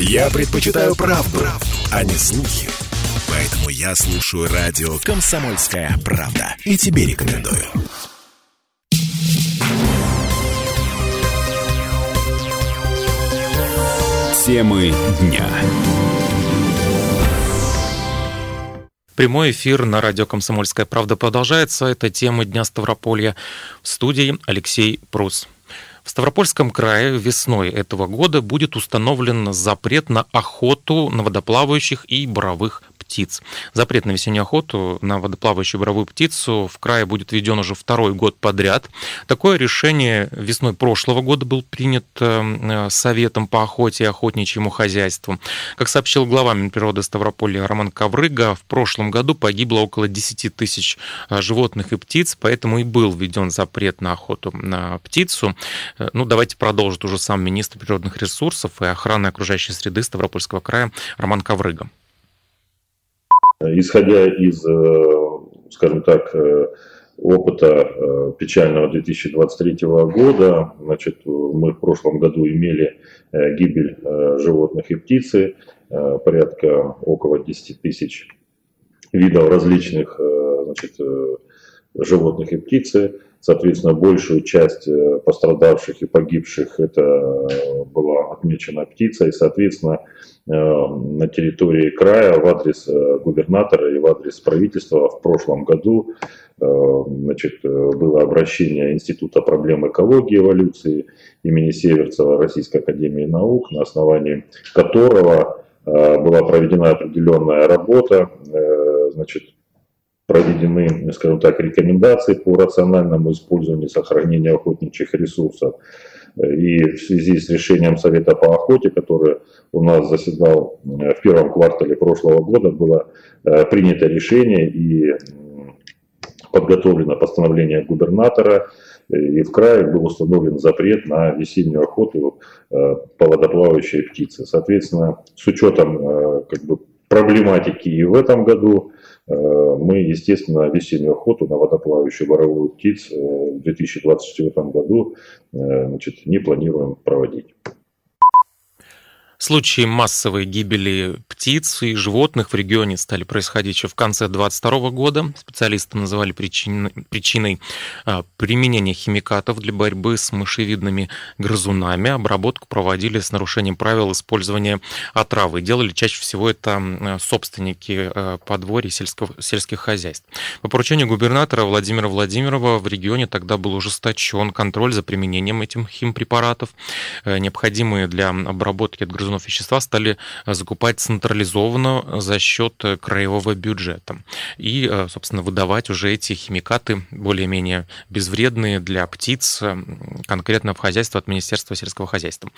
Я предпочитаю правду, а не слухи. Поэтому я слушаю радио «Комсомольская правда». И тебе рекомендую. Темы дня. Прямой эфир на радио «Комсомольская правда» продолжается. Это тема Дня Ставрополья. В студии Алексей Прус. В Ставропольском крае весной этого года будет установлен запрет на охоту на водоплавающих и боровых птиц. Запрет на весеннюю охоту на водоплавающую боровую птицу в крае будет введен уже второй год подряд. Такое решение весной прошлого года был принят э, Советом по охоте и охотничьему хозяйству. Как сообщил глава Минприроды Ставрополья Роман Коврыга, в прошлом году погибло около 10 тысяч э, животных и птиц, поэтому и был введен запрет на охоту на птицу. Э, ну, давайте продолжит уже сам министр природных ресурсов и охраны окружающей среды Ставропольского края Роман Коврыга. Исходя из, э, скажем так, э, опыта э, печального 2023 года, значит, мы в прошлом году имели гибель животных и птицы, порядка около 10 тысяч видов различных значит, животных и птицы. Соответственно, большую часть пострадавших и погибших это была отмечена птица. И, соответственно, Э, на территории края в адрес э, губернатора и в адрес правительства в прошлом году э, значит, было обращение Института проблем экологии и эволюции имени Северцева Российской Академии Наук, на основании которого была проведена определенная работа, значит, проведены, скажем так, рекомендации по рациональному использованию и сохранению охотничьих ресурсов. И в связи с решением Совета по охоте, который у нас заседал э, в первом квартале прошлого года, было э, принято решение и подготовлено постановление губернатора, и в крае был установлен запрет на весеннюю охоту э, по водоплавающей птице. Соответственно, с учетом как бы, проблематики и в этом году, мы, естественно, весеннюю охоту на водоплавающую боровую птицу в 2024 году значит, не планируем проводить. Случаи массовой гибели птиц и животных в регионе стали происходить еще в конце 2022 года. Специалисты называли причин, причиной а, применения химикатов для борьбы с мышевидными грызунами. Обработку проводили с нарушением правил использования отравы. Делали чаще всего это собственники а, подворий сельского, сельских хозяйств. По поручению губернатора Владимира Владимирова в регионе тогда был ужесточен контроль за применением этих химпрепаратов, э, необходимые для обработки от грызунов грызунов вещества стали э, закупать централизованно за счет э, краевого бюджета. И, э, собственно, выдавать уже эти химикаты более-менее безвредные для птиц конкретно в хозяйство от Министерства сельского хозяйства.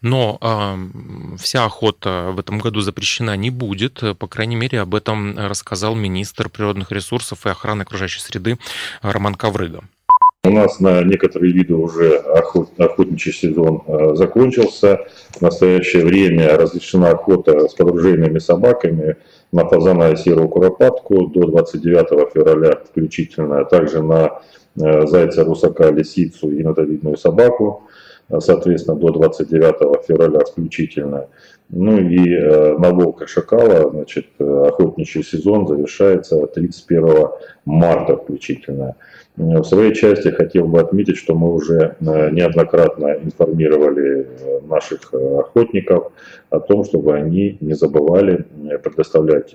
Но э, вся охота в этом году запрещена не будет. По крайней мере, об этом рассказал министр природных ресурсов и охраны окружающей среды Роман Коврыга. У нас на некоторые виды уже охот, охотничий сезон э, закончился. В настоящее время разрешена охота с подружейными собаками на фазана и серую куропатку. До 29 февраля включительно, а также на э, зайца, русака, лисицу и нотовидную собаку, соответственно, до 29 февраля включительно. Ну и э, на волка шакала, значит, охотничий сезон завершается 31 марта включительно. В своей части хотел бы отметить, что мы уже э, неоднократно информировали э, наших э, охотников о том, чтобы они не забывали предоставлять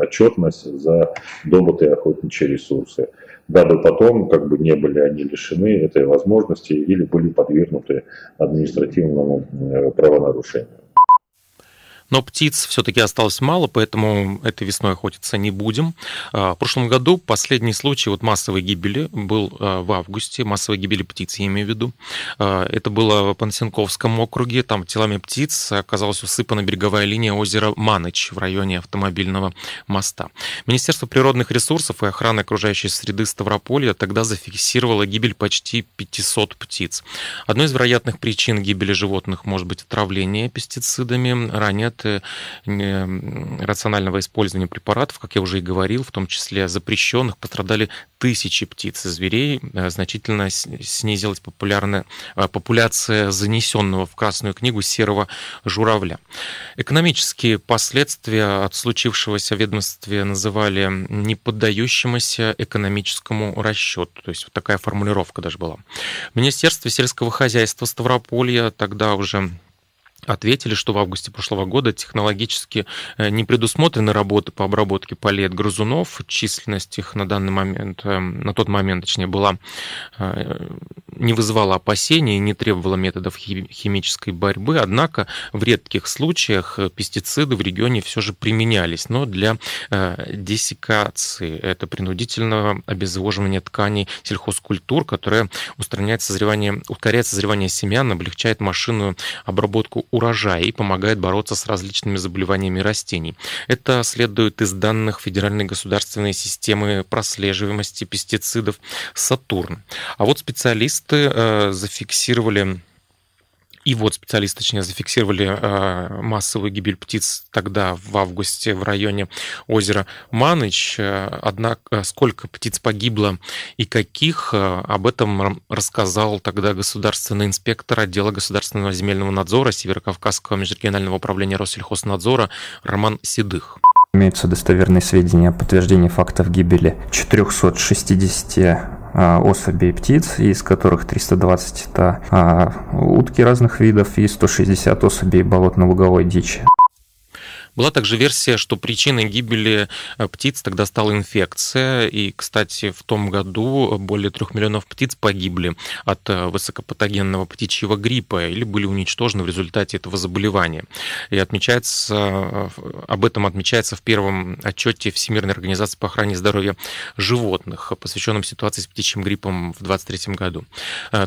отчетность за добытые охотничьи ресурсы, дабы потом как бы не были они лишены этой возможности или были подвергнуты административному правонарушению. Но птиц все-таки осталось мало, поэтому этой весной охотиться не будем. А, в прошлом году последний случай вот массовой гибели был а, в августе, массовой гибели птиц, я имею в виду. А, это было в Пансенковском округе, там телами птиц оказалась усыпана береговая линия озера Маныч в районе автомобильного моста. Министерство природных ресурсов и охраны окружающей среды Ставрополья тогда зафиксировало гибель почти 500 птиц. Одной из вероятных причин гибели животных может быть отравление пестицидами. Ранее предприняты рационального использования препаратов, как я уже и говорил, в том числе запрещенных, пострадали тысячи птиц и зверей, э, значительно снизилась популярная, э, популяция занесенного в Красную книгу серого журавля. Экономические последствия от случившегося ведомстве называли неподдающимся экономическому расчету. То есть вот такая формулировка даже была. В Министерстве сельского хозяйства Ставрополья тогда уже ответили, что в августе прошлого года технологически э, не предусмотрены работы по обработке полей от грызунов. Численность их на данный момент, э, на тот момент, точнее, была э, не вызывала опасений, не требовала методов химической борьбы, однако в редких случаях пестициды в регионе все же применялись, но для десикации, это принудительного обезвоживания тканей сельхозкультур, которое устраняет созревание, ускоряет созревание семян, облегчает машинную обработку урожая и помогает бороться с различными заболеваниями растений. Это следует из данных Федеральной государственной системы прослеживаемости пестицидов «Сатурн». А вот специалисты э, зафиксировали и вот специалисты, точнее, зафиксировали э, массовую гибель птиц тогда в августе в районе озера Маныч. Э, однако э, сколько птиц погибло и каких, об этом рассказал тогда государственный инспектор отдела государственного земельного надзора Северокавказского межрегионального управления Россельхознадзора Роман Седых. Имеются достоверные сведения о подтверждении фактов гибели 460 а, особей птиц, из которых 320 это а, утки разных видов и 160 особей болотно-луговой дичи. Была также версия, что причиной гибели э, птиц тогда стала инфекция. И, кстати, в том году более трех миллионов птиц погибли от э, высокопатогенного птичьего гриппа или были уничтожены в результате этого заболевания. И отмечается, э, об этом отмечается в первом отчете Всемирной организации по охране здоровья животных, посвященном ситуации с птичьим гриппом в 2023 году.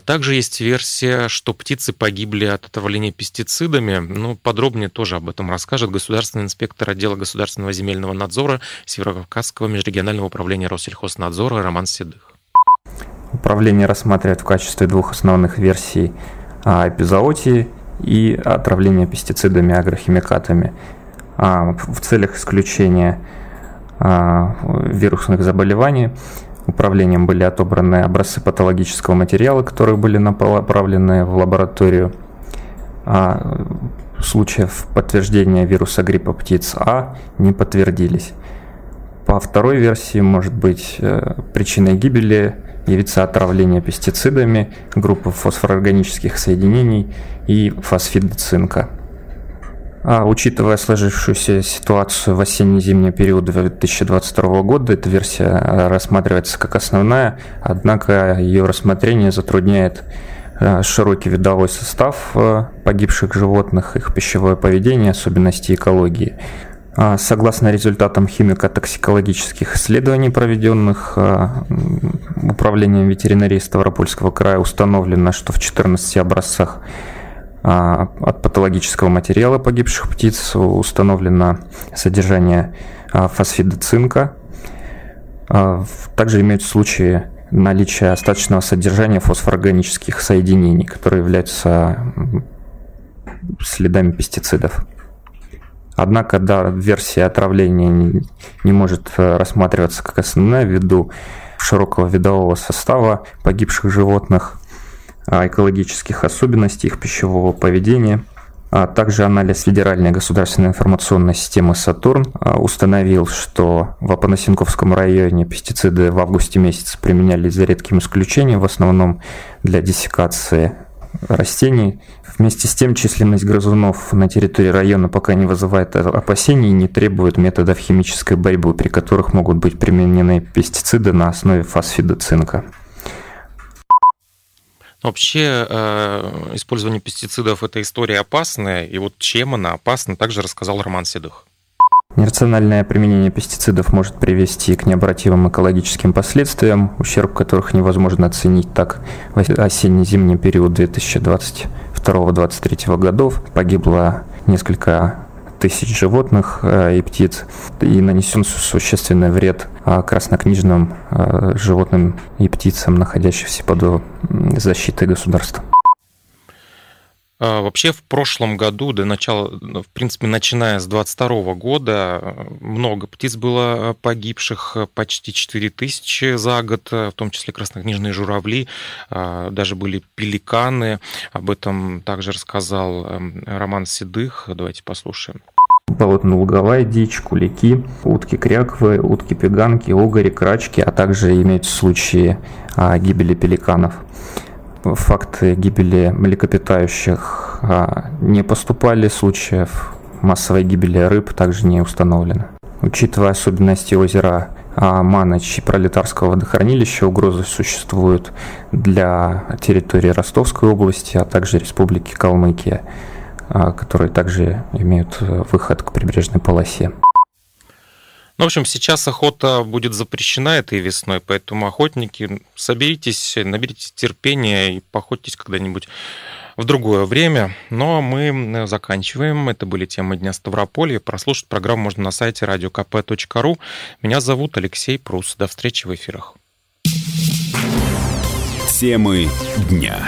Также есть версия, что птицы погибли от отравления пестицидами. Ну, подробнее тоже об этом расскажет государственный государственный инспектор отдела государственного земельного надзора Северокавказского межрегионального управления Россельхознадзора Роман Седых. Управление рассматривает в качестве двух основных версий а, эпизоотии и отравление пестицидами и агрохимикатами а, в целях исключения а, вирусных заболеваний. Управлением были отобраны образцы патологического материала, которые были направлены в лабораторию случаев подтверждения вируса гриппа птиц А не подтвердились. По второй версии, может быть, э, причиной гибели явится отравление пестицидами группы фосфорорганических соединений и фосфида цинка. А учитывая сложившуюся ситуацию в осенне-зимний период 2022 года, эта версия рассматривается как основная, однако ее рассмотрение затрудняет широкий видовой состав э, погибших животных, их пищевое поведение, особенности экологии. А, согласно результатам химико-токсикологических исследований, проведенных э, Управлением ветеринарии Ставропольского края, установлено, что в 14 образцах от патологического материала погибших птиц установлено содержание фосфида цинка. Также имеются случаи наличие остаточного содержания фосфорорганических соединений, которые являются следами пестицидов. Однако, да, версия отравления не, не может э, рассматриваться как основная ввиду широкого видового состава погибших животных, а экологических особенностей их пищевого поведения – а также анализ Федеральной государственной информационной системы «Сатурн» а, установил, что в Апанасенковском районе пестициды в августе месяце применялись за редким исключением, в основном для диссекации растений. Вместе с тем численность грызунов на территории района пока не вызывает опасений и не требует методов химической борьбы, при которых могут быть применены пестициды на основе фосфида цинка. Вообще э, использование пестицидов – это история опасная, и вот чем она опасна, также рассказал Роман Седых. Нерациональное применение пестицидов может привести к необратимым экологическим последствиям, ущерб которых невозможно оценить так в осенне-зимний период 2022-2023 годов. Погибло несколько тысяч животных э, и птиц и нанесен существенный вред э, краснокнижным э, животным и птицам, находящимся под защитой государства. А, вообще в прошлом году, до начала, ну, в принципе, начиная с 22 года, много птиц было погибших, почти 4 тысячи за год, в том числе краснокнижные журавли, а, даже были пеликаны. Об этом также рассказал эм, Роман Седых. Давайте послушаем. Болотно-луговая дичь, кулики, утки-кряквы, утки-пеганки, угори, крачки, а также имеются случаи а, гибели пеликанов факты гибели млекопитающих а, не поступали, случаев массовой гибели рыб также не установлено. Учитывая особенности озера а, Маныч и Пролетарского водохранилища, угрозы существуют для территории Ростовской области, а также Республики Калмыкия, а, которые также имеют выход к прибрежной полосе. Ну, в общем, сейчас охота будет запрещена этой весной, поэтому охотники, соберитесь, наберитесь терпения и походитесь когда-нибудь в другое время. Но мы заканчиваем. Это были темы Дня Ставрополья. Прослушать программу можно на сайте radiokp.ru. Меня зовут Алексей Прус. До встречи в эфирах. Темы дня.